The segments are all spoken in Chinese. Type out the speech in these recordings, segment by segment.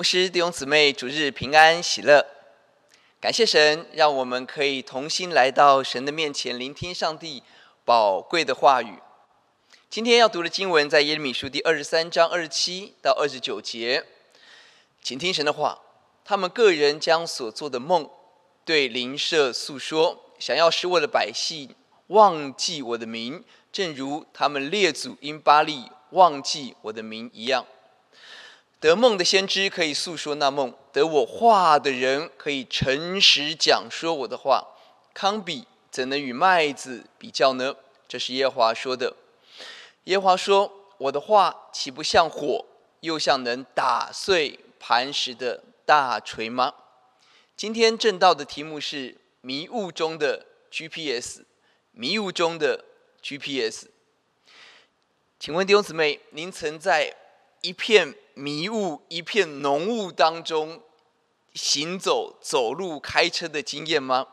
牧师弟兄姊妹，主日平安喜乐，感谢神，让我们可以同心来到神的面前，聆听上帝宝贵的话语。今天要读的经文在耶利米书第二十三章二十七到二十九节，请听神的话。他们个人将所做的梦对邻舍诉说，想要使我的百姓忘记我的名，正如他们列祖因巴力忘记我的名一样。得梦的先知可以诉说那梦，得我话的人可以诚实讲说我的话。康比怎能与麦子比较呢？这是耶华说的。耶华说：“我的话岂不像火，又像能打碎磐石的大锤吗？”今天正道的题目是迷雾中的 GPS。迷雾中的 GPS。请问弟兄姊妹，您曾在一片迷雾、一片浓雾当中行走、走路、开车的经验吗？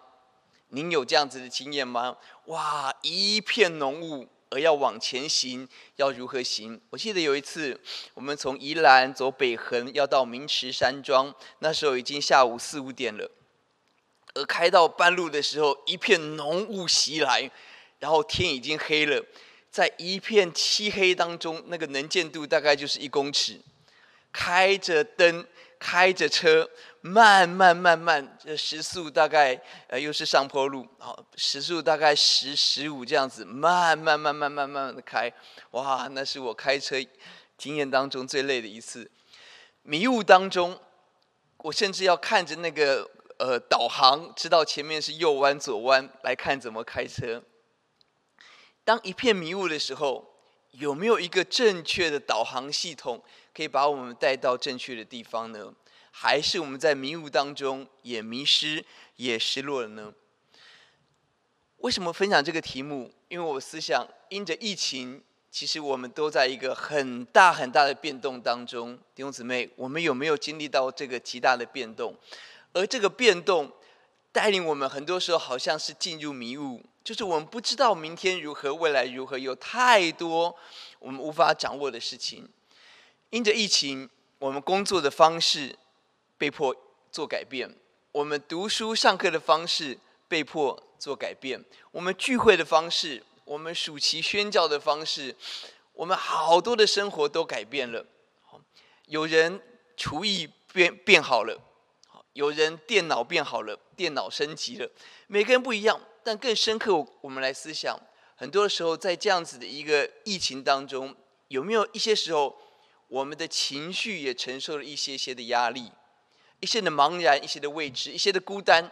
您有这样子的经验吗？哇，一片浓雾，而要往前行，要如何行？我记得有一次，我们从宜兰走北横，要到明池山庄，那时候已经下午四五点了，而开到半路的时候，一片浓雾袭来，然后天已经黑了。在一片漆黑当中，那个能见度大概就是一公尺。开着灯，开着车，慢慢慢慢，这时速大概呃又是上坡路，好，时速大概十十五这样子，慢慢慢慢慢慢的开，哇，那是我开车经验当中最累的一次。迷雾当中，我甚至要看着那个呃导航，知道前面是右弯左弯，来看怎么开车。当一片迷雾的时候，有没有一个正确的导航系统可以把我们带到正确的地方呢？还是我们在迷雾当中也迷失、也失落了呢？为什么分享这个题目？因为我思想，因着疫情，其实我们都在一个很大很大的变动当中。弟兄姊妹，我们有没有经历到这个极大的变动？而这个变动带领我们，很多时候好像是进入迷雾。就是我们不知道明天如何，未来如何，有太多我们无法掌握的事情。因着疫情，我们工作的方式被迫做改变；我们读书上课的方式被迫做改变；我们聚会的方式，我们暑期宣教的方式，我们好多的生活都改变了。有人厨艺变变好了，有人电脑变好了，电脑升级了，每个人不一样。但更深刻，我们来思想，很多的时候，在这样子的一个疫情当中，有没有一些时候，我们的情绪也承受了一些些的压力，一些的茫然，一些的未知，一些的孤单，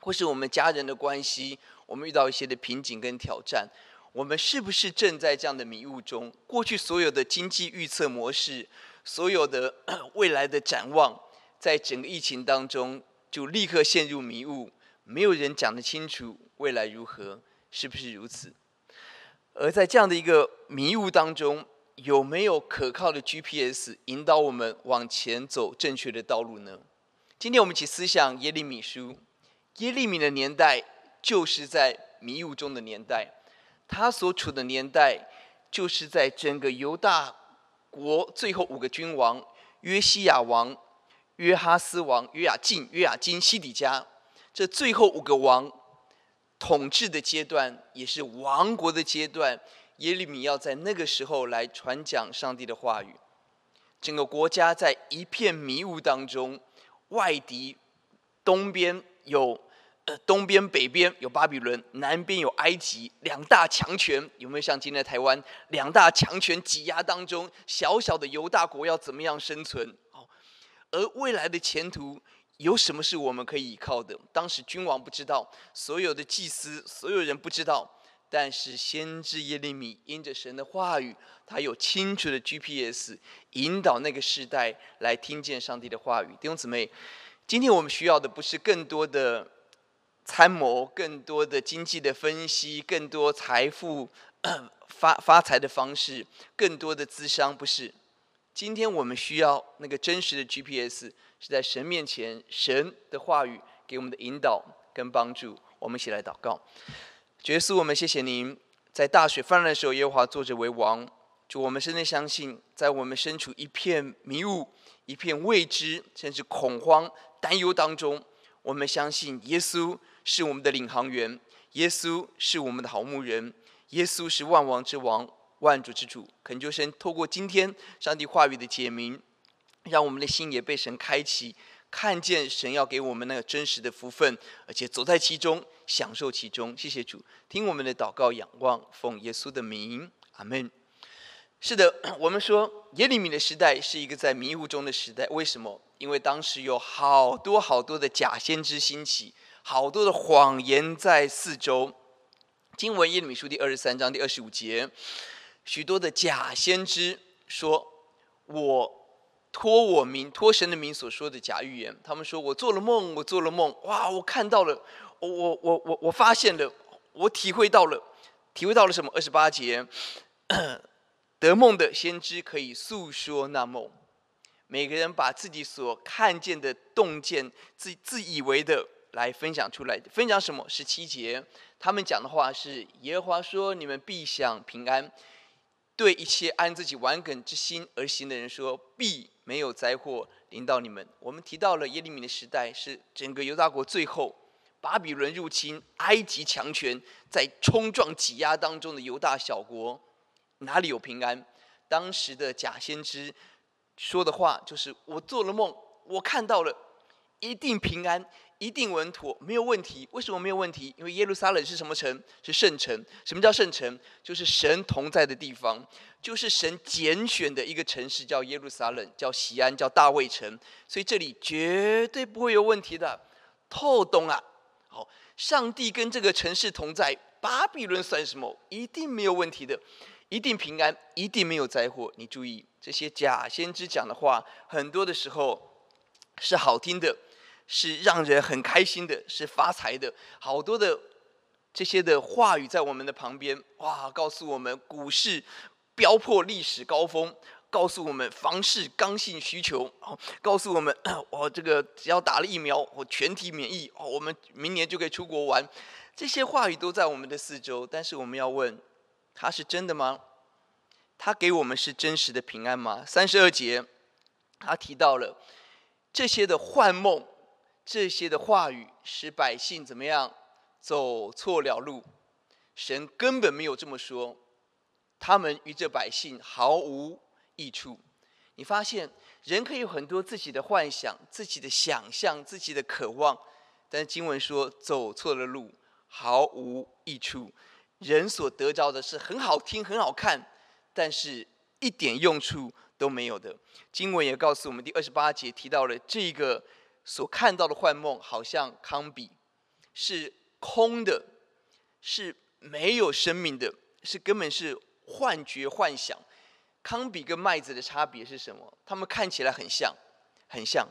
或是我们家人的关系，我们遇到一些的瓶颈跟挑战，我们是不是正在这样的迷雾中？过去所有的经济预测模式，所有的 未来的展望，在整个疫情当中，就立刻陷入迷雾。没有人讲得清楚未来如何，是不是如此？而在这样的一个迷雾当中，有没有可靠的 GPS 引导我们往前走正确的道路呢？今天我们一起思想耶利米书。耶利米的年代就是在迷雾中的年代，他所处的年代就是在整个犹大国最后五个君王：约西亚王、约哈斯王、约雅敬、约雅斤、西底家。这最后五个王统治的阶段，也是亡国的阶段。耶利米要在那个时候来传讲上帝的话语。整个国家在一片迷雾当中，外敌东边有呃东边北边有巴比伦，南边有埃及，两大强权有没有像今天的台湾两大强权挤压当中，小小的犹大国要怎么样生存？哦而未来的前途。有什么是我们可以依靠的？当时君王不知道，所有的祭司、所有人不知道，但是先知耶利米因着神的话语，他有清楚的 GPS 引导那个时代来听见上帝的话语。弟兄姊妹，今天我们需要的不是更多的参谋、更多的经济的分析、更多财富 发发财的方式、更多的资商，不是。今天我们需要那个真实的 GPS。是在神面前，神的话语给我们的引导跟帮助。我们一起来祷告。耶稣，我们谢谢您，在大雪泛滥的时候，耶和华坐着为王，就我们深深相信，在我们身处一片迷雾、一片未知，甚至恐慌、担忧当中，我们相信耶稣是我们的领航员，耶稣是我们的好牧人，耶稣是万王之王、万主之主。恳求神透过今天上帝话语的解明，让我们的心也被神开启，看见神要给我们那个真实的福分，而且走在其中，享受其中。谢谢主，听我们的祷告，仰望，奉耶稣的名，阿门。是的，我们说耶利米的时代是一个在迷雾中的时代。为什么？因为当时有好多好多的假先知兴起，好多的谎言在四周。经文耶利米书第二十三章第二十五节，许多的假先知说：“我托我名，托神的名所说的假预言。”他们说：“我做了梦，我做了梦，哇，我看到了，我我我我我发现了，我体会到了，体会到了什么？”二十八节。得梦的先知可以诉说那梦，每个人把自己所看见的洞见、自自以为的来分享出来。分享什么？十七节，他们讲的话是：耶和华说，你们必享平安；对一切按自己顽梗之心而行的人说，必没有灾祸临到你们。我们提到了耶利米的时代，是整个犹大国最后巴比伦入侵、埃及强权在冲撞挤压当中的犹大小国。哪里有平安？当时的假先知说的话就是：“我做了梦，我看到了，一定平安，一定稳妥，没有问题。为什么没有问题？因为耶路撒冷是什么城？是圣城。什么叫圣城？就是神同在的地方，就是神拣选的一个城市，叫耶路撒冷，叫西安，叫大卫城。所以这里绝对不会有问题的。透懂啊！好，上帝跟这个城市同在，巴比伦算什么？一定没有问题的。”一定平安，一定没有灾祸。你注意，这些假先知讲的话，很多的时候是好听的，是让人很开心的，是发财的。好多的这些的话语在我们的旁边，哇，告诉我们股市飙破历史高峰，告诉我们房市刚性需求，哦，告诉我们 我这个只要打了疫苗，我全体免疫，哦，我们明年就可以出国玩。这些话语都在我们的四周，但是我们要问。他是真的吗？他给我们是真实的平安吗？三十二节，他提到了这些的幻梦，这些的话语，使百姓怎么样走错了路？神根本没有这么说，他们与这百姓毫无益处。你发现人可以有很多自己的幻想、自己的想象、自己的渴望，但是经文说走错了路，毫无益处。人所得着的是很好听、很好看，但是一点用处都没有的。经文也告诉我们，第二十八节提到了这个所看到的幻梦，好像康比，是空的，是没有生命的，是根本是幻觉、幻想。康比跟麦子的差别是什么？它们看起来很像，很像，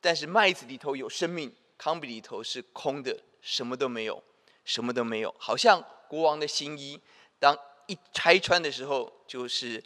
但是麦子里头有生命，康比里头是空的，什么都没有，什么都没有，好像。国王的新衣，当一拆穿的时候，就是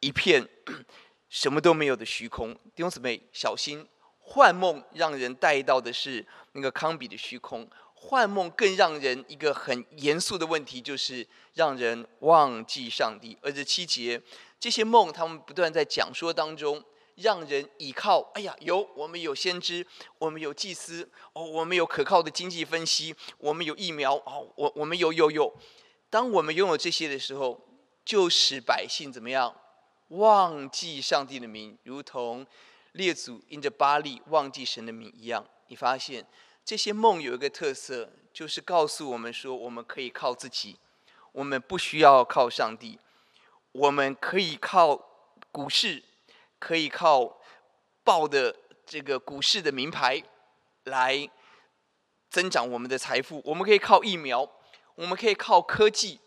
一片 什么都没有的虚空。弟兄姊妹，小心幻梦，让人带到的是那个康比的虚空。幻梦更让人一个很严肃的问题，就是让人忘记上帝。而这七节，这些梦，他们不断在讲说当中。让人倚靠，哎呀，有我们有先知，我们有祭司，哦，我们有可靠的经济分析，我们有疫苗，哦，我我们有有有。当我们拥有这些的时候，就使百姓怎么样？忘记上帝的名，如同列祖因着巴力忘记神的名一样。你发现这些梦有一个特色，就是告诉我们说，我们可以靠自己，我们不需要靠上帝，我们可以靠股市。可以靠报的这个股市的名牌来增长我们的财富，我们可以靠疫苗，我们可以靠科技，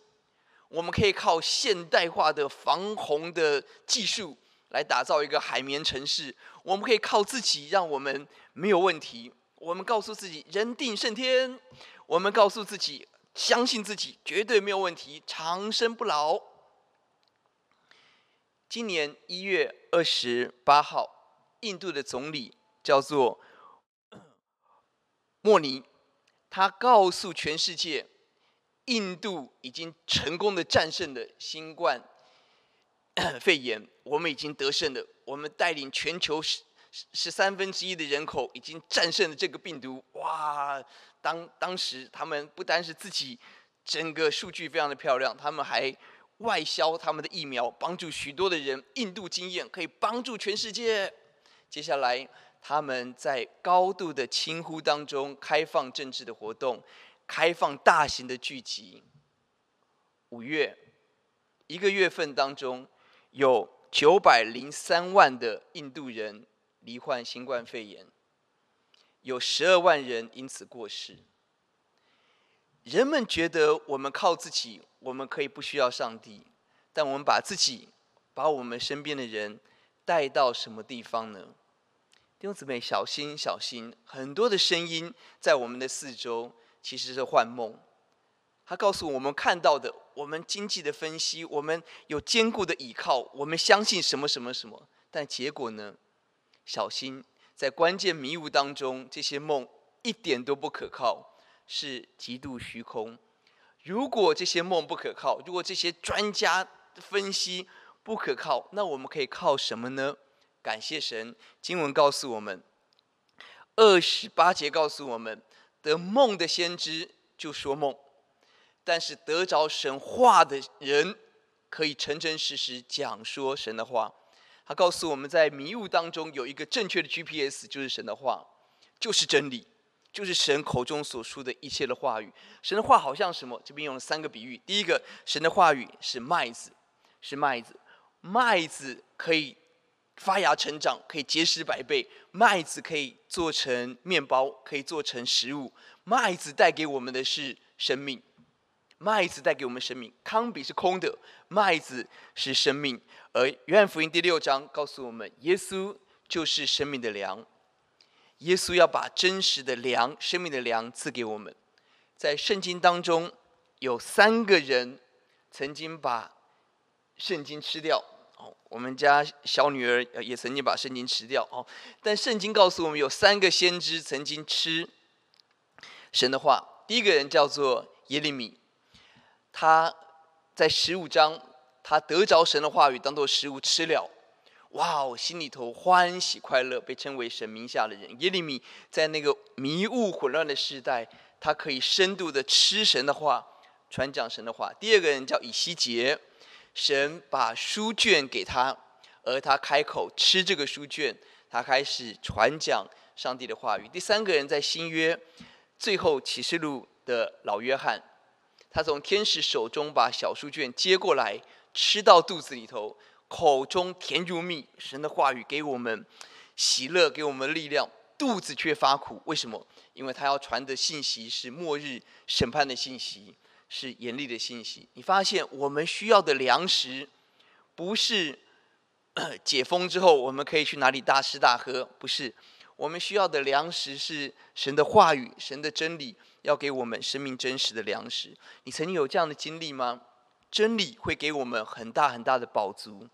我们可以靠现代化的防洪的技术来打造一个海绵城市，我们可以靠自己让我们没有问题，我们告诉自己人定胜天，我们告诉自己相信自己绝对没有问题，长生不老。今年一月二十八号，印度的总理叫做 莫尼，他告诉全世界，印度已经成功的战胜了新冠 肺炎，我们已经得胜了，我们带领全球十十三分之一的人口已经战胜了这个病毒。哇！当当时他们不单是自己整个数据非常的漂亮，他们还外销他们的疫苗，帮助许多的人。印度经验可以帮助全世界。接下来他们在高度的轻忽当中开放政治的活动，开放大型的聚集。五月一个月份当中，有九百零三万的印度人罹患新冠肺炎。有十二万人因此过世。人们觉得我们靠自己，我们可以不需要上帝，但我们把自己、把我们身边的人带到什么地方呢？弟兄姊妹，小心小心！很多的声音在我们的四周，其实是幻梦。他告诉我们看到的，我们经济的分析，我们有坚固的倚靠，我们相信什么什么什么，但结果呢？小心！在关键迷雾当中，这些梦一点都不可靠，是极度虚空。如果这些梦不可靠，如果这些专家分析不可靠，那我们可以靠什么呢？感谢神，经文告诉我们，二十八节告诉我们，得梦的先知就说梦，但是得着神话的人，可以诚诚实实讲说神的话。他告诉我们在迷雾当中有一个正确的 GPS，就是神的话，就是真理，就是神口中所说的一切的话语。神的话好像什么？这边用了三个比喻。第一个，神的话语是麦子，是麦子，麦子可以发芽成长，可以结实百倍。麦子可以做成面包，可以做成食物。麦子带给我们的是生命。麦子带给我们生命，糠秕是空的，麦子是生命。而约翰福音第六章告诉我们，耶稣就是生命的粮。耶稣要把真实的粮、生命的粮赐给我们。在圣经当中，有三个人曾经把圣经吃掉。哦，我们家小女儿也曾经把圣经吃掉。哦，但圣经告诉我们，有三个先知曾经吃神的话。第一个人叫做耶利米。他在十五章，他得着神的话语当做食物吃了，哇哦，心里头欢喜快乐，被称为神名下的人。耶利米在那个迷雾混乱的时代，他可以深度的吃神的话，传讲神的话。第二个人叫以西结，神把书卷给他，而他开口吃这个书卷，他开始传讲上帝的话语。第三个人在新约最后启示录的老约翰。他从天使手中把小书卷接过来，吃到肚子里头，口中甜如蜜。神的话语给我们喜乐，给我们力量，肚子却发苦。为什么？因为他要传的信息是末日审判的信息，是严厉的信息。你发现我们需要的粮食，不是 解封之后我们可以去哪里大吃大喝，不是。我们需要的粮食是神的话语，神的真理。要给我们生命真实的粮食。你曾经有这样的经历吗？真理会给我们很大很大的饱足。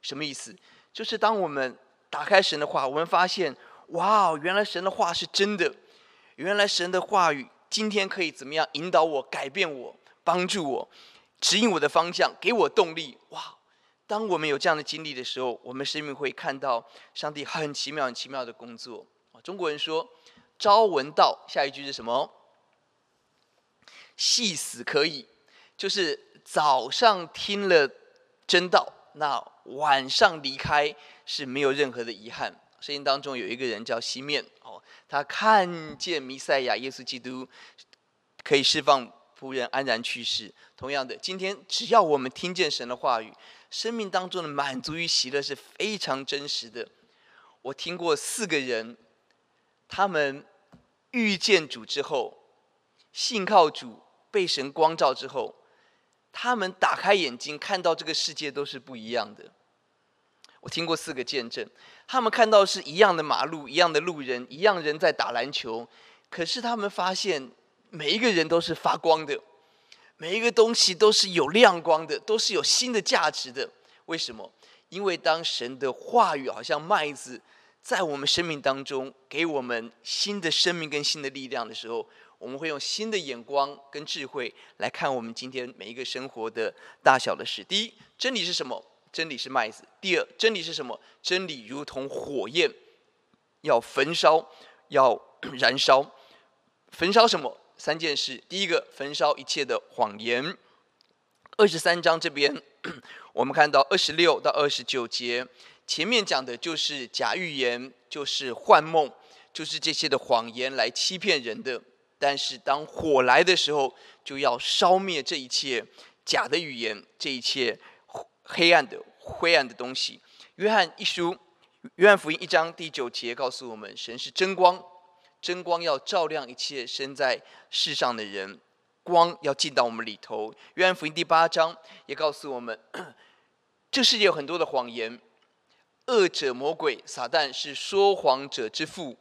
什么意思？就是当我们打开神的话，我们发现，哇，原来神的话是真的。原来神的话语今天可以怎么样引导我、改变我、帮助我、指引我的方向、给我动力。哇！当我们有这样的经历的时候，我们生命会看到上帝很奇妙、很奇妙的工作。中国人说：“朝闻道”，下一句是什么？细死可以，就是早上听了真道，那晚上离开是没有任何的遗憾。圣经当中有一个人叫西面哦，他看见弥赛亚耶稣基督可以释放仆人安然去世。同样的，今天只要我们听见神的话语，生命当中的满足与喜乐是非常真实的。我听过四个人，他们遇见主之后，信靠主。被神光照之后，他们打开眼睛，看到这个世界都是不一样的。我听过四个见证，他们看到是一样的马路，一样的路人，一样人在打篮球，可是他们发现每一个人都是发光的，每一个东西都是有亮光的，都是有新的价值的。为什么？因为当神的话语好像麦子在我们生命当中，给我们新的生命跟新的力量的时候。我们会用新的眼光跟智慧来看我们今天每一个生活的大小的事。第一，真理是什么？真理是麦子。第二，真理是什么？真理如同火焰，要焚烧，要 燃烧。焚烧什么？三件事。第一个，焚烧一切的谎言。二十三章这边，我们看到二十六到二十九节，前面讲的就是假预言，就是幻梦，就是这些的谎言来欺骗人的。但是当火来的时候，就要烧灭这一切假的语言，这一切黑暗的灰暗的东西。约翰一书，约翰福音一章第九节告诉我们：神是真光，真光要照亮一切生在世上的人，光要进到我们里头。约翰福音第八章也告诉我们，这世界有很多的谎言，恶者魔鬼撒旦是说谎者之父，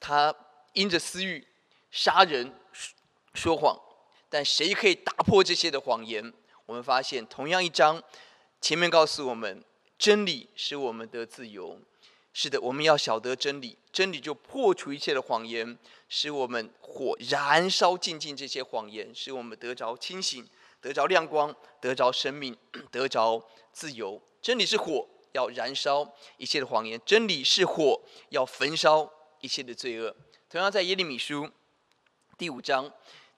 他因着私欲。杀人、说谎，但谁可以打破这些的谎言？我们发现，同样一章前面告诉我们，真理使我们得自由。是的，我们要晓得真理，真理就破除一切的谎言，使我们火燃烧尽尽这些谎言，使我们得着清醒，得着亮光，得着生命，得着自由。真理是火，要燃烧一切的谎言；真理是火，要焚烧一切的罪恶。同样在耶利米书。第五章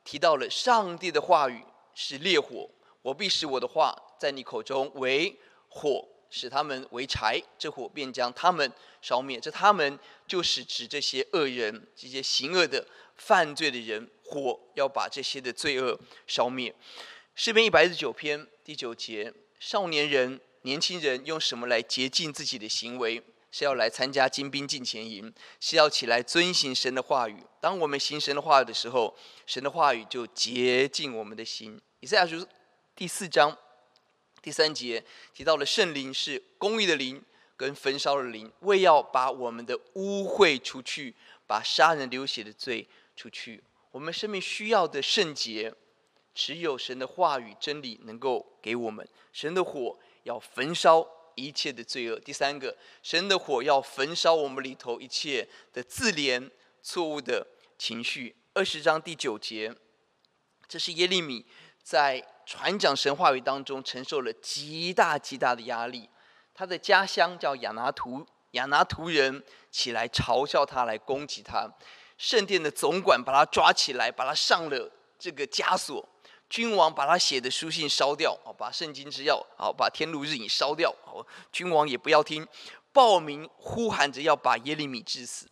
提到了上帝的话语是烈火，我必使我的话在你口中为火，使他们为柴，这火便将他们烧灭。这他们就是指这些恶人，这些行恶的、犯罪的人，火要把这些的罪恶烧灭。诗篇一百一十九篇第九节：少年人、年轻人用什么来洁净自己的行为？是要来参加精兵进前营，是要起来遵行神的话语。当我们行神的话语的时候，神的话语就洁净我们的心。以赛亚书第四章第三节提到了圣灵是公义的灵跟焚烧的灵，为要把我们的污秽除去，把杀人流血的罪除去。我们生命需要的圣洁，只有神的话语真理能够给我们。神的火要焚烧。一切的罪恶。第三个，神的火要焚烧我们里头一切的自怜、错误的情绪。二十章第九节，这是耶利米在传讲神话语当中承受了极大极大的压力。他的家乡叫亚拿图，亚拿图人起来嘲笑他，来攻击他。圣殿的总管把他抓起来，把他上了这个枷锁。君王把他写的书信烧掉，好，把圣经之钥，好，把天路日影烧掉，好，君王也不要听，暴民呼喊着要把耶利米治死。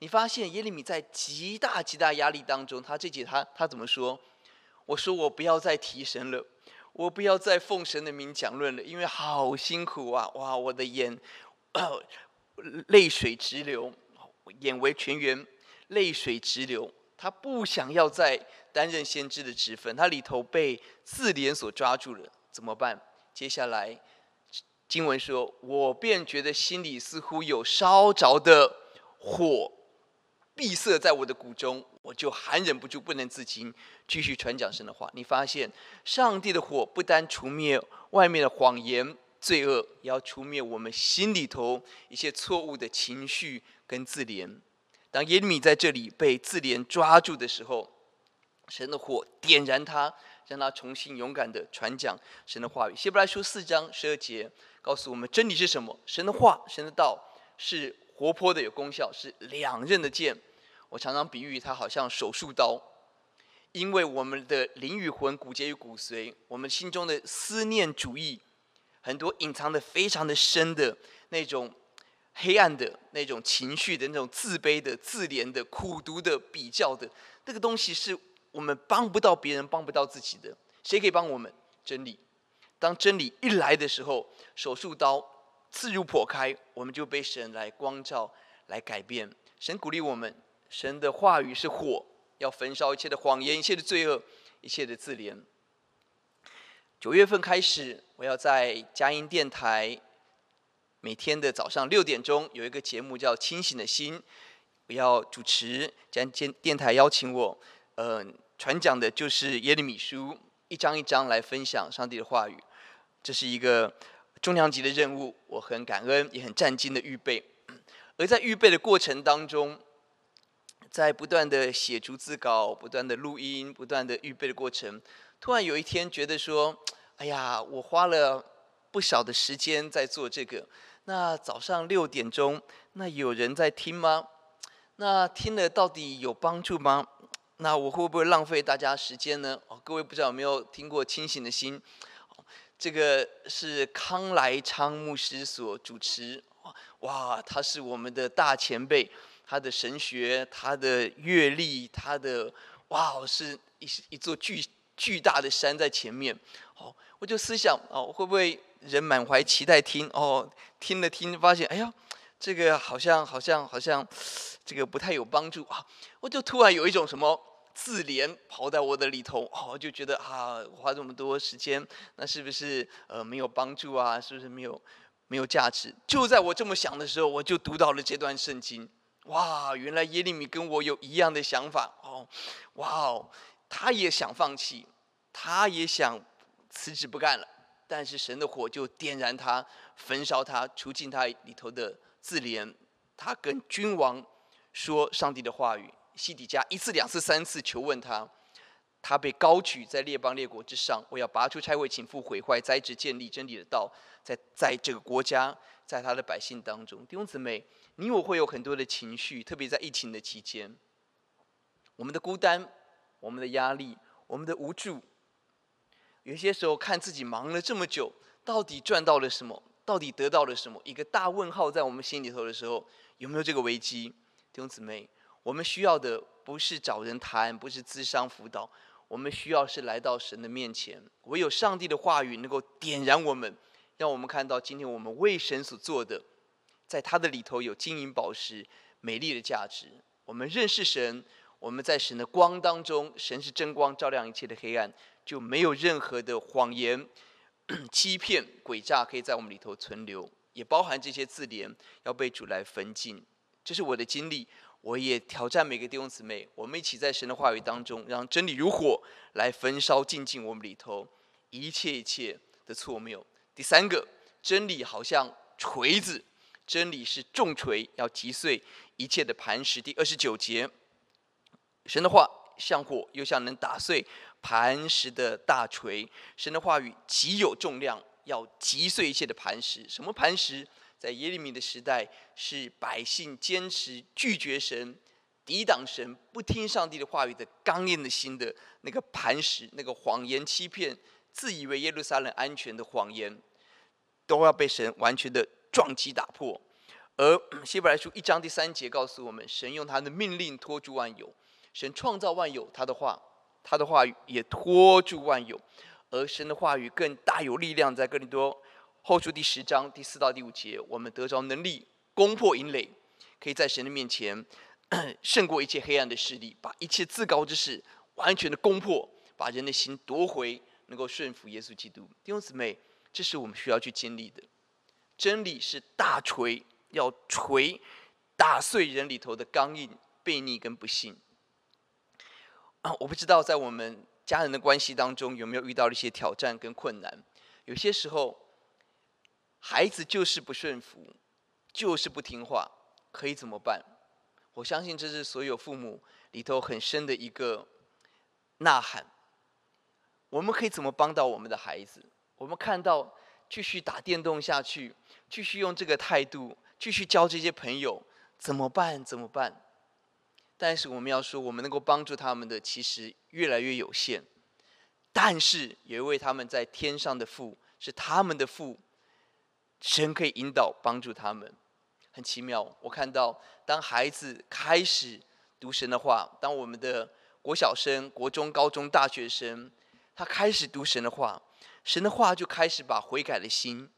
你发现耶利米在极大极大压力当中，他这节他他怎么说？我说我不要再提神了，我不要再奉神的名讲论了，因为好辛苦啊！哇，我的眼，泪水直流，眼为泉源，泪水直流。他不想要再担任先知的职分，他里头被自怜所抓住了，怎么办？接下来经文说：“我便觉得心里似乎有烧着的火，闭塞在我的骨中，我就含忍不住，不能自禁，继续传讲神的话。”你发现，上帝的火不单除灭外面的谎言、罪恶，也要除灭我们心里头一些错误的情绪跟自怜。当耶利米在这里被自怜抓住的时候，神的火点燃他，让他重新勇敢的传讲神的话语。希伯来书四章十二节告诉我们，真理是什么？神的话，神的道是活泼的，有功效，是两刃的剑。我常常比喻它好像手术刀，因为我们的灵与魂、骨节与骨髓，我们心中的思念主义，很多隐藏的非常的深的那种。黑暗的那种情绪的那种自卑的、自怜的、苦毒的、比较的，那个东西是我们帮不到别人、帮不到自己的。谁可以帮我们？真理。当真理一来的时候，手术刀刺入破开，我们就被神来光照、来改变。神鼓励我们，神的话语是火，要焚烧一切的谎言、一切的罪恶、一切的自怜。九月份开始，我要在佳音电台。每天的早上六点钟有一个节目叫《清醒的心》，我要主持，将电电台邀请我，呃，传讲的就是耶利米书，一章一章来分享上帝的话语。这是一个重量级的任务，我很感恩，也很战兢的预备。而在预备的过程当中，在不断的写逐字稿、不断的录音、不断的预备的过程，突然有一天觉得说：“哎呀，我花了。”不少的时间在做这个。那早上六点钟，那有人在听吗？那听了到底有帮助吗？那我会不会浪费大家时间呢？哦，各位不知道有没有听过《清醒的心》？这个是康来昌牧师所主持。哇，他是我们的大前辈，他的神学、他的阅历、他的哇，是一一座巨巨大的山在前面。哦，我就思想哦，会不会人满怀期待听？哦，听了听，发现哎呀，这个好像好像好像，这个不太有帮助啊！我就突然有一种什么自怜跑在我的里头，哦，就觉得啊，花这么多时间，那是不是呃没有帮助啊？是不是没有？没有价值。就在我这么想的时候，我就读到了这段圣经。哇，原来耶利米跟我有一样的想法哦。哇哦，他也想放弃，他也想辞职不干了。但是神的火就点燃他，焚烧他，除尽他里头的自怜。他跟君王说上帝的话语，西底家一次、两次、三次求问他。他被高举在列邦列国之上，我要拔出拆毁、倾覆、毁坏、栽植、建立真理的道，在在这个国家，在他的百姓当中。弟兄姊妹，你我会有很多的情绪，特别在疫情的期间，我们的孤单、我们的压力、我们的无助，有些时候看自己忙了这么久，到底赚到了什么？到底得到了什么？一个大问号在我们心里头的时候，有没有这个危机？弟兄姊妹，我们需要的不是找人谈，不是咨商辅导。我们需要是来到神的面前，唯有上帝的话语能够点燃我们，让我们看到今天我们为神所做的，在他的里头有金银宝石、美丽的价值。我们认识神，我们在神的光当中，神是真光，照亮一切的黑暗，就没有任何的谎言、欺骗、诡诈可以在我们里头存留，也包含这些字典要被主来焚尽。这是我的经历。我也挑战每个弟兄姊妹，我们一起在神的话语当中，让真理如火来焚烧净尽我们里头一切一切的错谬。第三个，真理好像锤子，真理是重锤，要击碎一切的磐石。第二十九节，神的话像火，又像能打碎磐石的大锤。神的话语极有重量，要击碎一切的磐石。什么磐石？在耶利米的时代，是百姓坚持拒绝神、抵挡神、不听上帝的话语的刚硬的心的那个磐石，那个谎言欺骗、自以为耶路撒冷安全的谎言，都要被神完全的撞击打破。而希伯来书一章第三节告诉我们，神用他的命令托住万有，神创造万有，他的话，他的话语也托住万有，而神的话语更大有力量，在哥林多。后书第十章第四到第五节，我们得着能力攻破营垒，可以在神的面前 胜过一切黑暗的势力，把一切自高之事完全的攻破，把人的心夺回，能够顺服耶稣基督。弟兄姊妹，这是我们需要去经历的。真理是大锤，要锤打碎人里头的刚硬、悖逆跟不信。啊，我不知道在我们家人的关系当中有没有遇到一些挑战跟困难，有些时候。孩子就是不顺服，就是不听话，可以怎么办？我相信这是所有父母里头很深的一个呐喊。我们可以怎么帮到我们的孩子？我们看到继续打电动下去，继续用这个态度，继续交这些朋友，怎么办？怎么办？但是我们要说，我们能够帮助他们的其实越来越有限。但是有一位他们在天上的父，是他们的父。神可以引导帮助他们，很奇妙。我看到，当孩子开始读神的话，当我们的国小生、国中、高中、大学生，他开始读神的话，神的话就开始把悔改的心，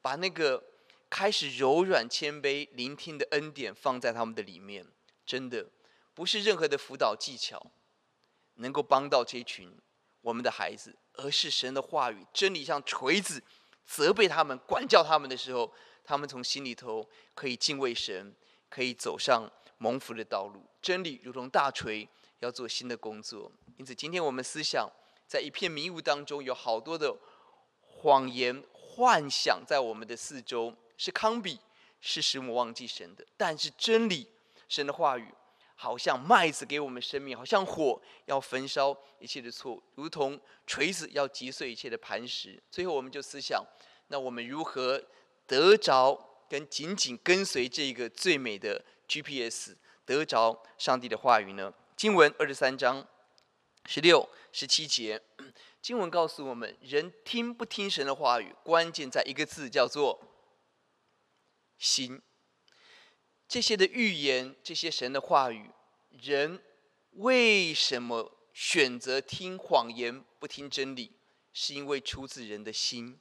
把那个开始柔软谦卑、聆听的恩典放在他们的里面。真的，不是任何的辅导技巧能够帮到这群我们的孩子，而是神的话语，真理像锤子。责备他们、管教他们的时候，他们从心里头可以敬畏神，可以走上蒙福的道路。真理如同大锤，要做新的工作。因此，今天我们思想在一片迷雾当中，有好多的谎言、幻想在我们的四周，是康比，是使我们忘记神的。但是真理，神的话语，好像麦子给我们生命，好像火要焚烧一切的错，如同锤子要击碎一切的磐石。最后，我们就思想，那我们如何得着跟紧紧跟随这个最美的 GPS，得着上帝的话语呢？经文二十三章十六、十七节，经文告诉我们：人听不听神的话语，关键在一个字，叫做心。这些的预言，这些神的话语，人为什么选择听谎言，不听真理？是因为出自人的心。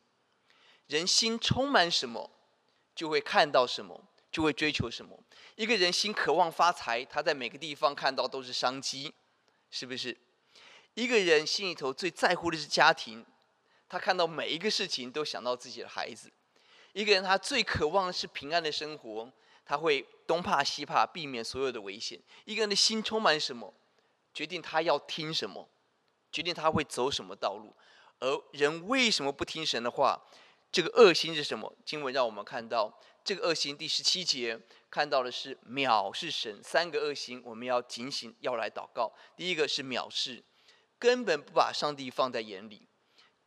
人心充满什么，就会看到什么，就会追求什么。一个人心渴望发财，他在每个地方看到都是商机，是不是？一个人心里头最在乎的是家庭，他看到每一个事情都想到自己的孩子。一个人他最渴望的是平安的生活，他会东怕西怕，避免所有的危险。一个人的心充满什么，决定他要听什么，决定他会走什么道路。而人为什么不听神的话？这个恶心是什么？经文让我们看到这个恶心，第十七节看到的是藐视神。三个恶心，我们要警醒，要来祷告。第一个是藐视，根本不把上帝放在眼里，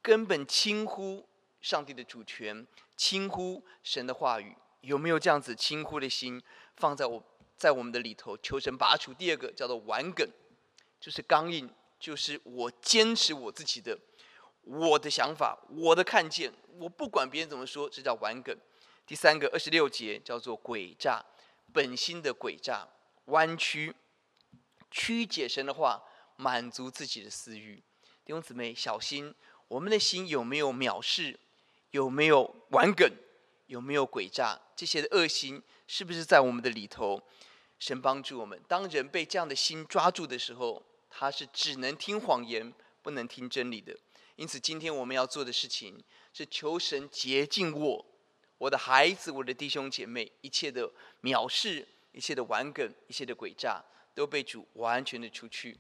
根本轻忽上帝的主权，轻忽神的话语。有没有这样子轻忽的心放在我在我们的里头？求神拔除。第二个叫做顽梗，就是刚硬，就是我坚持我自己的。我的想法，我的看见，我不管别人怎么说，这叫顽梗。第三个二十六节叫做诡诈，本心的诡诈，弯曲，曲解神的话，满足自己的私欲。弟兄姊妹，小心，我们的心有没有藐视，有没有顽梗，有没有诡诈，这些的恶心，是不是在我们的里头？神帮助我们，当人被这样的心抓住的时候，他是只能听谎言，不能听真理的。因此，今天我们要做的事情是求神洁净我、我的孩子、我的弟兄姐妹，一切的藐视、一切的玩梗、一切的诡诈，都被主完全的除去。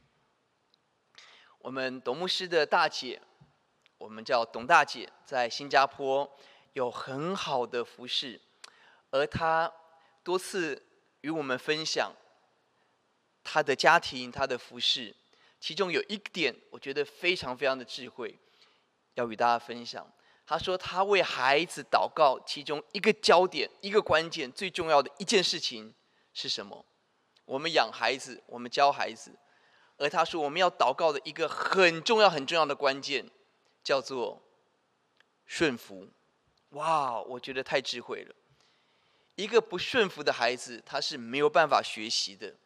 我们董牧师的大姐，我们叫董大姐，在新加坡有很好的服侍，而他多次与我们分享他的家庭、他的服侍，其中有一点，我觉得非常非常的智慧。要与大家分享，他说他为孩子祷告，其中一个焦点、一个关键、最重要的一件事情是什么？我们养孩子，我们教孩子，而他说我们要祷告的一个很重要、很重要的关键，叫做顺服。哇，我觉得太智慧了。一个不顺服的孩子，他是没有办法学习的，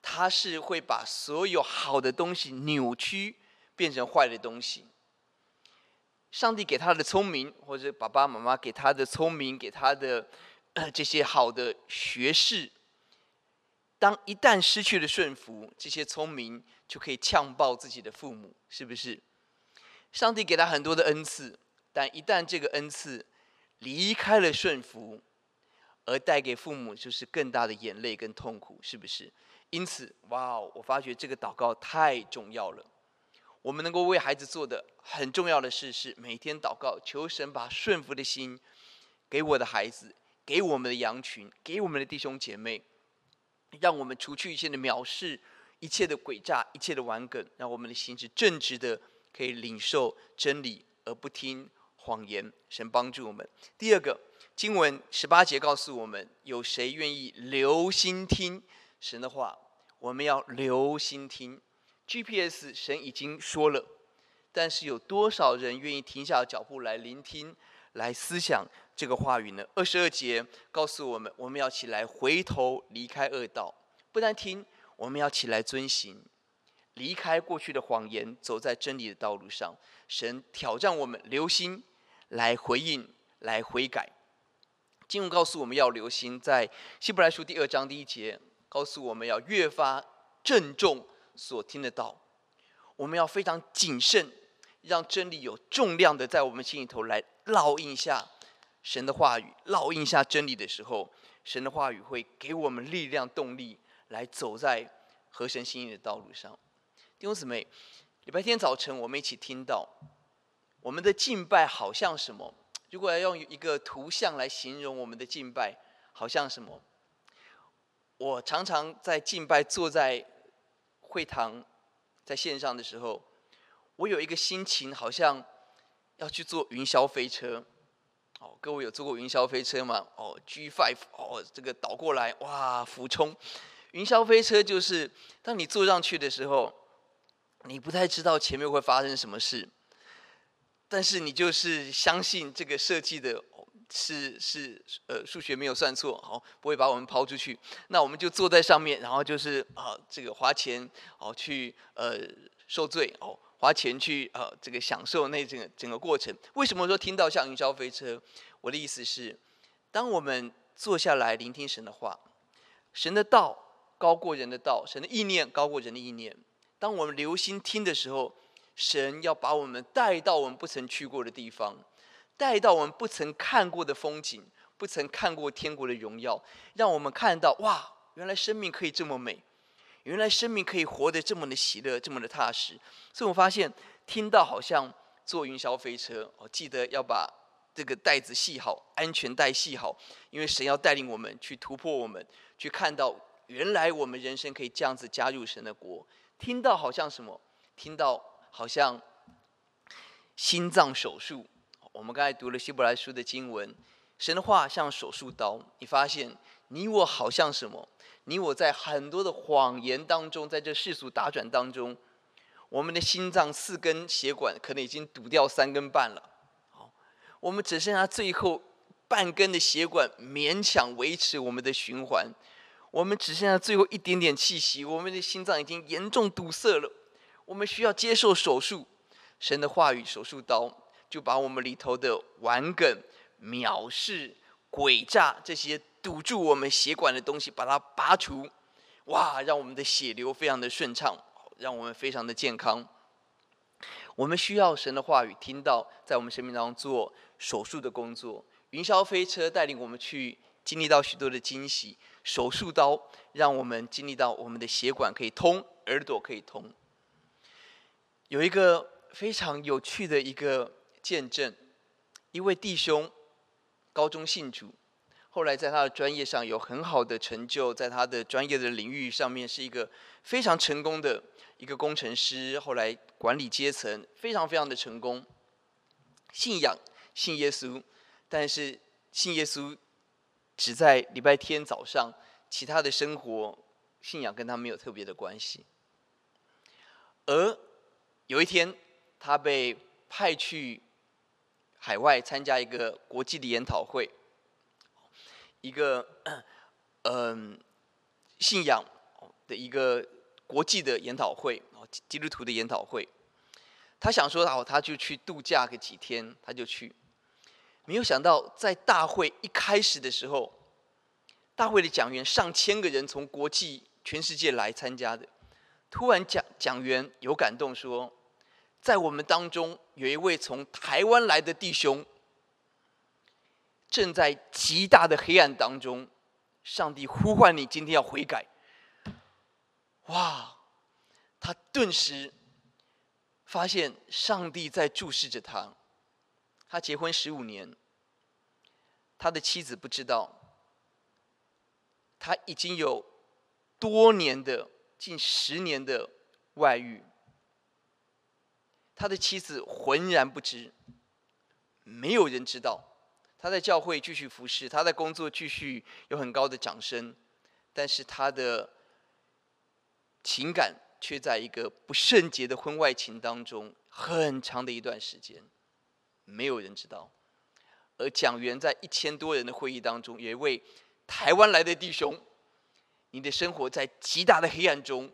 他是会把所有好的东西扭曲，变成坏的东西。上帝给他的聪明，或者爸爸妈妈给他的聪明，给他的这些好的学识，当一旦失去了顺服，这些聪明就可以呛爆自己的父母，是不是？上帝给他很多的恩赐，但一旦这个恩赐离开了顺服，而带给父母就是更大的眼泪跟痛苦，是不是？因此，哇，我发觉这个祷告太重要了。我们能够为孩子做的很重要的事是每天祷告，求神把顺服的心给我的孩子，给我们的羊群，给我们的弟兄姐妹，让我们除去一切的藐视，一切的诡诈，一切的顽梗，让我们的心是正直的，可以领受真理而不听谎言。神帮助我们。第二个经文十八节告诉我们：有谁愿意留心听神的话？我们要留心听。GPS 神已经说了，但是有多少人愿意停下脚步来聆听、来思想这个话语呢？二十二节告诉我们，我们要起来回头离开恶道，不但听，我们要起来遵行，离开过去的谎言，走在真理的道路上。神挑战我们留心来回应、来悔改。经文告诉我们要留心，在希伯来书第二章第一节告诉我们要越发郑重。所听得到，我们要非常谨慎，让真理有重量的在我们心里头来烙印下神的话语，烙印下真理的时候，神的话语会给我们力量、动力，来走在合神心意的道路上。弟兄姊妹，礼拜天早晨我们一起听到，我们的敬拜好像什么？如果要用一个图像来形容我们的敬拜，好像什么？我常常在敬拜坐在。会堂在线上的时候，我有一个心情，好像要去坐云霄飞车，哦，各位有坐过云霄飞车吗？哦，G five，哦，这个倒过来，哇，俯冲。云霄飞车就是当你坐上去的时候，你不太知道前面会发生什么事，但是你就是相信这个设计的是是呃数学没有算错，好，不会把我们抛出去。那我们就坐在上面，然后就是啊这个花钱哦去呃受罪哦。花钱去呃，这个享受那整个整个过程。为什么说听到像云霄飞车？我的意思是，当我们坐下来聆听神的话，神的道高过人的道，神的意念高过人的意念。当我们留心听的时候，神要把我们带到我们不曾去过的地方，带到我们不曾看过的风景，不曾看过天国的荣耀，让我们看到哇，原来生命可以这么美。原来生命可以活得这么的喜乐，这么的踏实。所以我发现，听到好像坐云霄飞车，我记得要把这个带子系好，安全带系好，因为神要带领我们去突破，我们去看到原来我们人生可以这样子加入神的国。听到好像什么？听到好像心脏手术。我们刚才读了希伯来书的经文，神的话像手术刀，你发现你我好像什么？你我在很多的谎言当中，在这世俗打转当中，我们的心脏四根血管可能已经堵掉三根半了。好，我们只剩下最后半根的血管勉强维持我们的循环，我们只剩下最后一点点气息，我们的心脏已经严重堵塞了。我们需要接受手术，神的话语手术刀就把我们里头的顽梗、藐视、诡诈这些。堵住我们血管的东西，把它拔除，哇，让我们的血流非常的顺畅，让我们非常的健康。我们需要神的话语，听到在我们生命当中做手术的工作。云霄飞车带领我们去经历到许多的惊喜，手术刀让我们经历到我们的血管可以通，耳朵可以通。有一个非常有趣的一个见证，一位弟兄高中信主。后来在他的专业上有很好的成就，在他的专业的领域上面是一个非常成功的一个工程师。后来管理阶层非常非常的成功，信仰信耶稣，但是信耶稣只在礼拜天早上，其他的生活信仰跟他没有特别的关系。而有一天，他被派去海外参加一个国际的研讨会。一个嗯信仰的一个国际的研讨会，基督徒的研讨会。他想说哦，他就去度假个几天，他就去。没有想到在大会一开始的时候，大会的讲员上千个人从国际全世界来参加的，突然讲讲员有感动说，在我们当中有一位从台湾来的弟兄。正在极大的黑暗当中，上帝呼唤你，今天要悔改。哇！他顿时发现上帝在注视着他。他结婚十五年，他的妻子不知道，他已经有多年的近十年的外遇。他的妻子浑然不知，没有人知道。他在教会继续服侍，他在工作继续有很高的掌声，但是他的情感却在一个不圣洁的婚外情当中，很长的一段时间，没有人知道。而讲员在一千多人的会议当中，有一位台湾来的弟兄，你的生活在极大的黑暗中，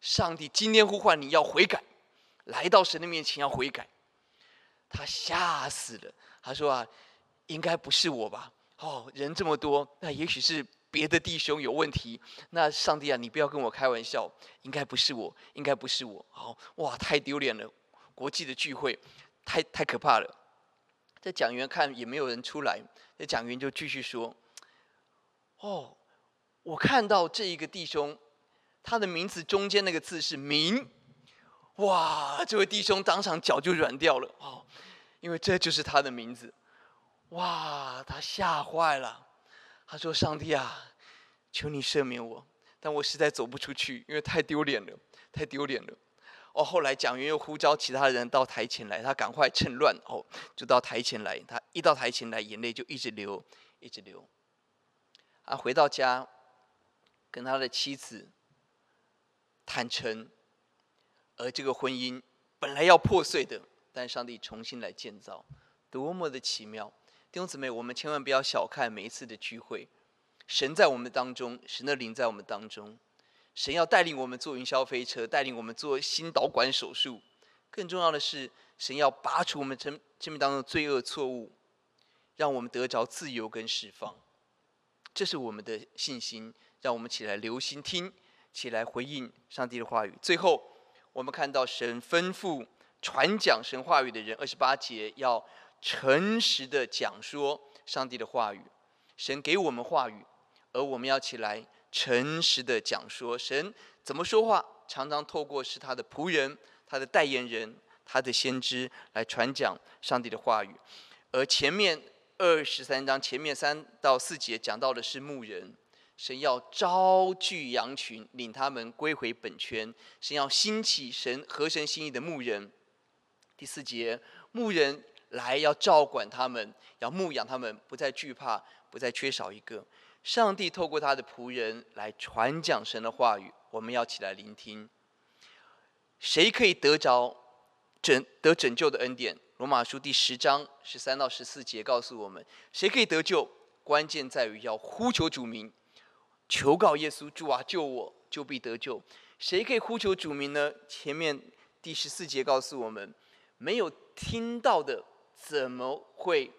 上帝今天呼唤你要悔改，来到神的面前要悔改，他吓死了，他说啊。应该不是我吧？哦，人这么多，那也许是别的弟兄有问题。那上帝啊，你不要跟我开玩笑，应该不是我，应该不是我。好，哇，太丢脸了！国际的聚会，太太可怕了。这讲员看也没有人出来，这讲员就继续说：“哦，我看到这一个弟兄，他的名字中间那个字是‘名’。哇，这位弟兄当场脚就软掉了。哦，因为这就是他的名字。”哇，他吓坏了。他说：“上帝啊，求你赦免我，但我实在走不出去，因为太丢脸了，太丢脸了。”哦，后来蒋云又呼召其他人到台前来，他赶快趁乱哦，就到台前来。他一到台前来，眼泪就一直流，一直流。啊，回到家，跟他的妻子坦诚，而这个婚姻本来要破碎的，但上帝重新来建造，多么的奇妙！弟兄姊妹，我们千万不要小看每一次的聚会，神在我们当中，神的灵在我们当中。神要带领我们坐云霄飞车，带领我们做心导管手术。更重要的是，神要拔除我们生生命当中的罪恶错误，让我们得着自由跟释放。这是我们的信心，让我们起来留心听，起来回应上帝的话语。最后，我们看到神吩咐传讲神话语的人，二十八节要诚实的讲说上帝的话语。神给我们话语，而我们要起来。诚实的讲说，神怎么说话，常常透过是他的仆人、他的代言人、他的先知来传讲上帝的话语。而前面二十三章前面三到四节讲到的是牧人，神要招聚羊群，领他们归回本圈。神要兴起神合神心意的牧人。第四节，牧人来要照管他们，要牧养他们，不再惧怕，不再缺少一个。上帝透过他的仆人来传讲神的话语，我们要起来聆听。谁可以得着拯得拯救的恩典？罗马书第十章十三到十四节告诉我们，谁可以得救？关键在于要呼求主名，求告耶稣，主啊，救我，就必得救。谁可以呼求主名呢？前面第十四节告诉我们，没有听到的怎么会？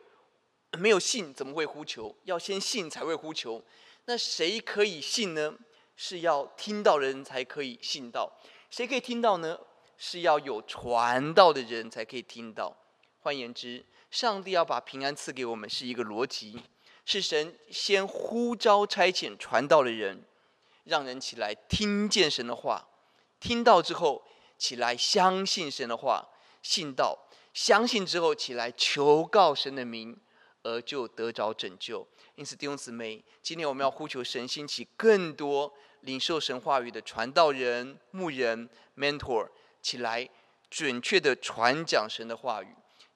没有信怎么会呼求？要先信才会呼求。那谁可以信呢？是要听到的人才可以信到。谁可以听到呢？是要有传道的人才可以听到。换言之，上帝要把平安赐给我们是一个逻辑，是神先呼召差遣传道的人，让人起来听见神的话，听到之后起来相信神的话，信道，相信之后起来求告神的名。而就得着拯救。因此，弟兄姊妹，今天我们要呼求神兴起更多领受神话语的传道人、牧人、mentor 起来，准确的传讲神的话语。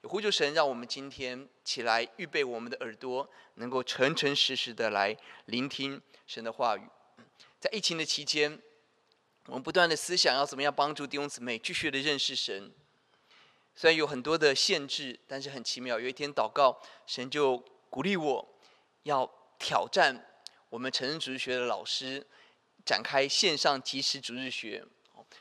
也呼求神，让我们今天起来预备我们的耳朵，能够诚诚实实的来聆听神的话语。在疫情的期间，我们不断的思想要怎么样帮助弟兄姊妹继续的认识神。虽然有很多的限制，但是很奇妙。有一天祷告，神就鼓励我，要挑战我们成人主日学的老师，展开线上即时主日学。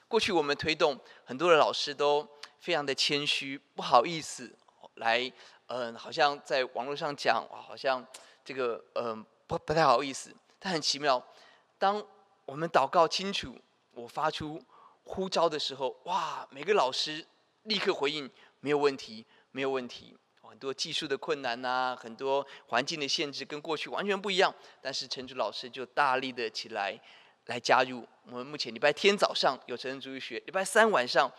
过去我们推动很多的老师都非常的谦虚，不好意思来，嗯，好像在网络上讲，好像这个嗯不不太好意思。但很奇妙，当我们祷告清楚，我发出呼召的时候，哇，每个老师。立刻回应，没有问题，没有问题。很多技术的困难呐、很多环境的限制，跟过去完全不一样。但是陈主老师就大力的起来，来加入。我们目前礼拜天早上有成人主日学，礼拜三晚上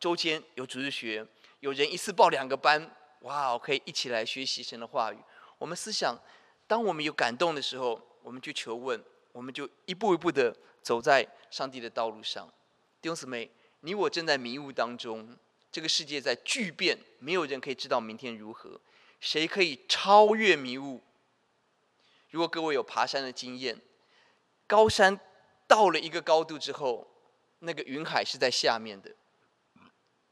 周间有主日学，有人一次报两个班，哇，可以一起来学习神的话语。我们思想，当我们有感动的时候，我们就求问，我们就一步一步的走在上帝的道路上。弟兄姊妹，你我正在迷雾当中。这个世界在巨变，没有人可以知道明天如何。谁可以超越迷雾？如果各位有爬山的经验，高山到了一个高度之后，那个云海是在下面的，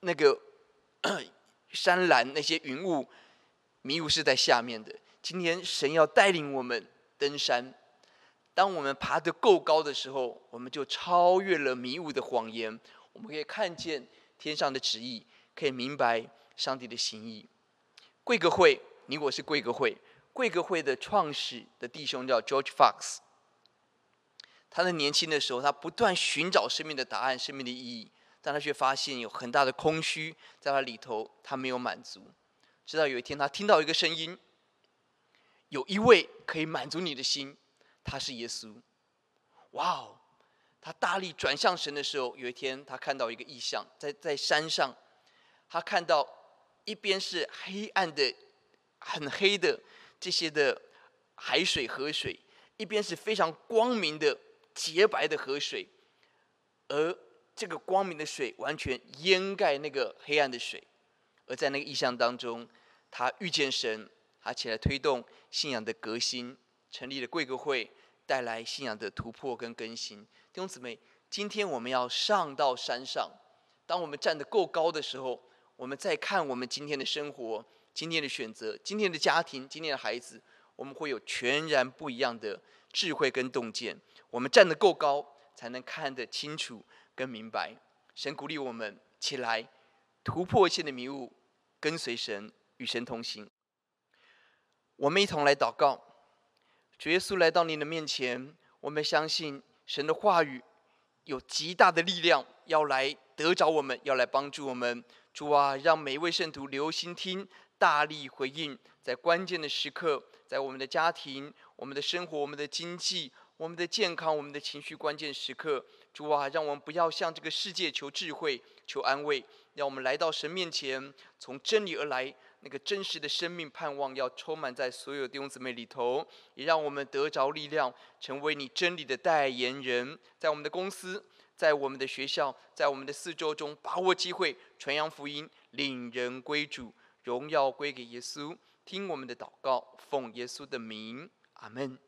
那个 山岚那些云雾迷雾是在下面的。今天神要带领我们登山，当我们爬得够高的时候，我们就超越了迷雾的谎言，我们可以看见天上的旨意。可以明白上帝的心意。贵格会，你我是贵格会。贵格会的创始的弟兄叫 George Fox。他在年轻的时候，他不断寻找生命的答案、生命的意义，但他却发现有很大的空虚在他里头，他没有满足。直到有一天，他听到一个声音：有一位可以满足你的心，他是耶稣。哇哦！他大力转向神的时候，有一天他看到一个异象，在在山上。他看到一边是黑暗的、很黑的这些的海水、河水，一边是非常光明的、洁白的河水，而这个光明的水完全淹盖那个黑暗的水。而在那个意象当中，他遇见神，他起来推动信仰的革新，成立了贵格会，带来信仰的突破跟更新。弟兄姊妹，今天我们要上到山上，当我们站得够高的时候，我们再看我们今天的生活、今天的选择、今天的家庭、今天的孩子，我们会有全然不一样的智慧跟洞见。我们站得够高，才能看得清楚跟明白。神鼓励我们起来。突破一切的迷雾，跟随神，与神同行。我们一同来祷告，主耶稣来到您的面前，我们相信神的话语有极大的力量，要来得着我们，要来帮助我们。主啊，让每一位圣徒留心听，大力回应，在关键的时刻，在我们的家庭、我们的生活、我们的经济。我们的健康，我们的情绪，关键时刻，主啊，让我们不要向这个世界求智慧、求安慰，让我们来到神面前，从真理而来，那个真实的生命盼望要充满在所有弟兄姊妹里头，也让我们得着力量，成为你真理的代言人，在我们的公司，在我们的学校，在我们的四周中，把握机会传扬福音，领人归主，荣耀归给耶稣。听我们的祷告，奉耶稣的名，阿门。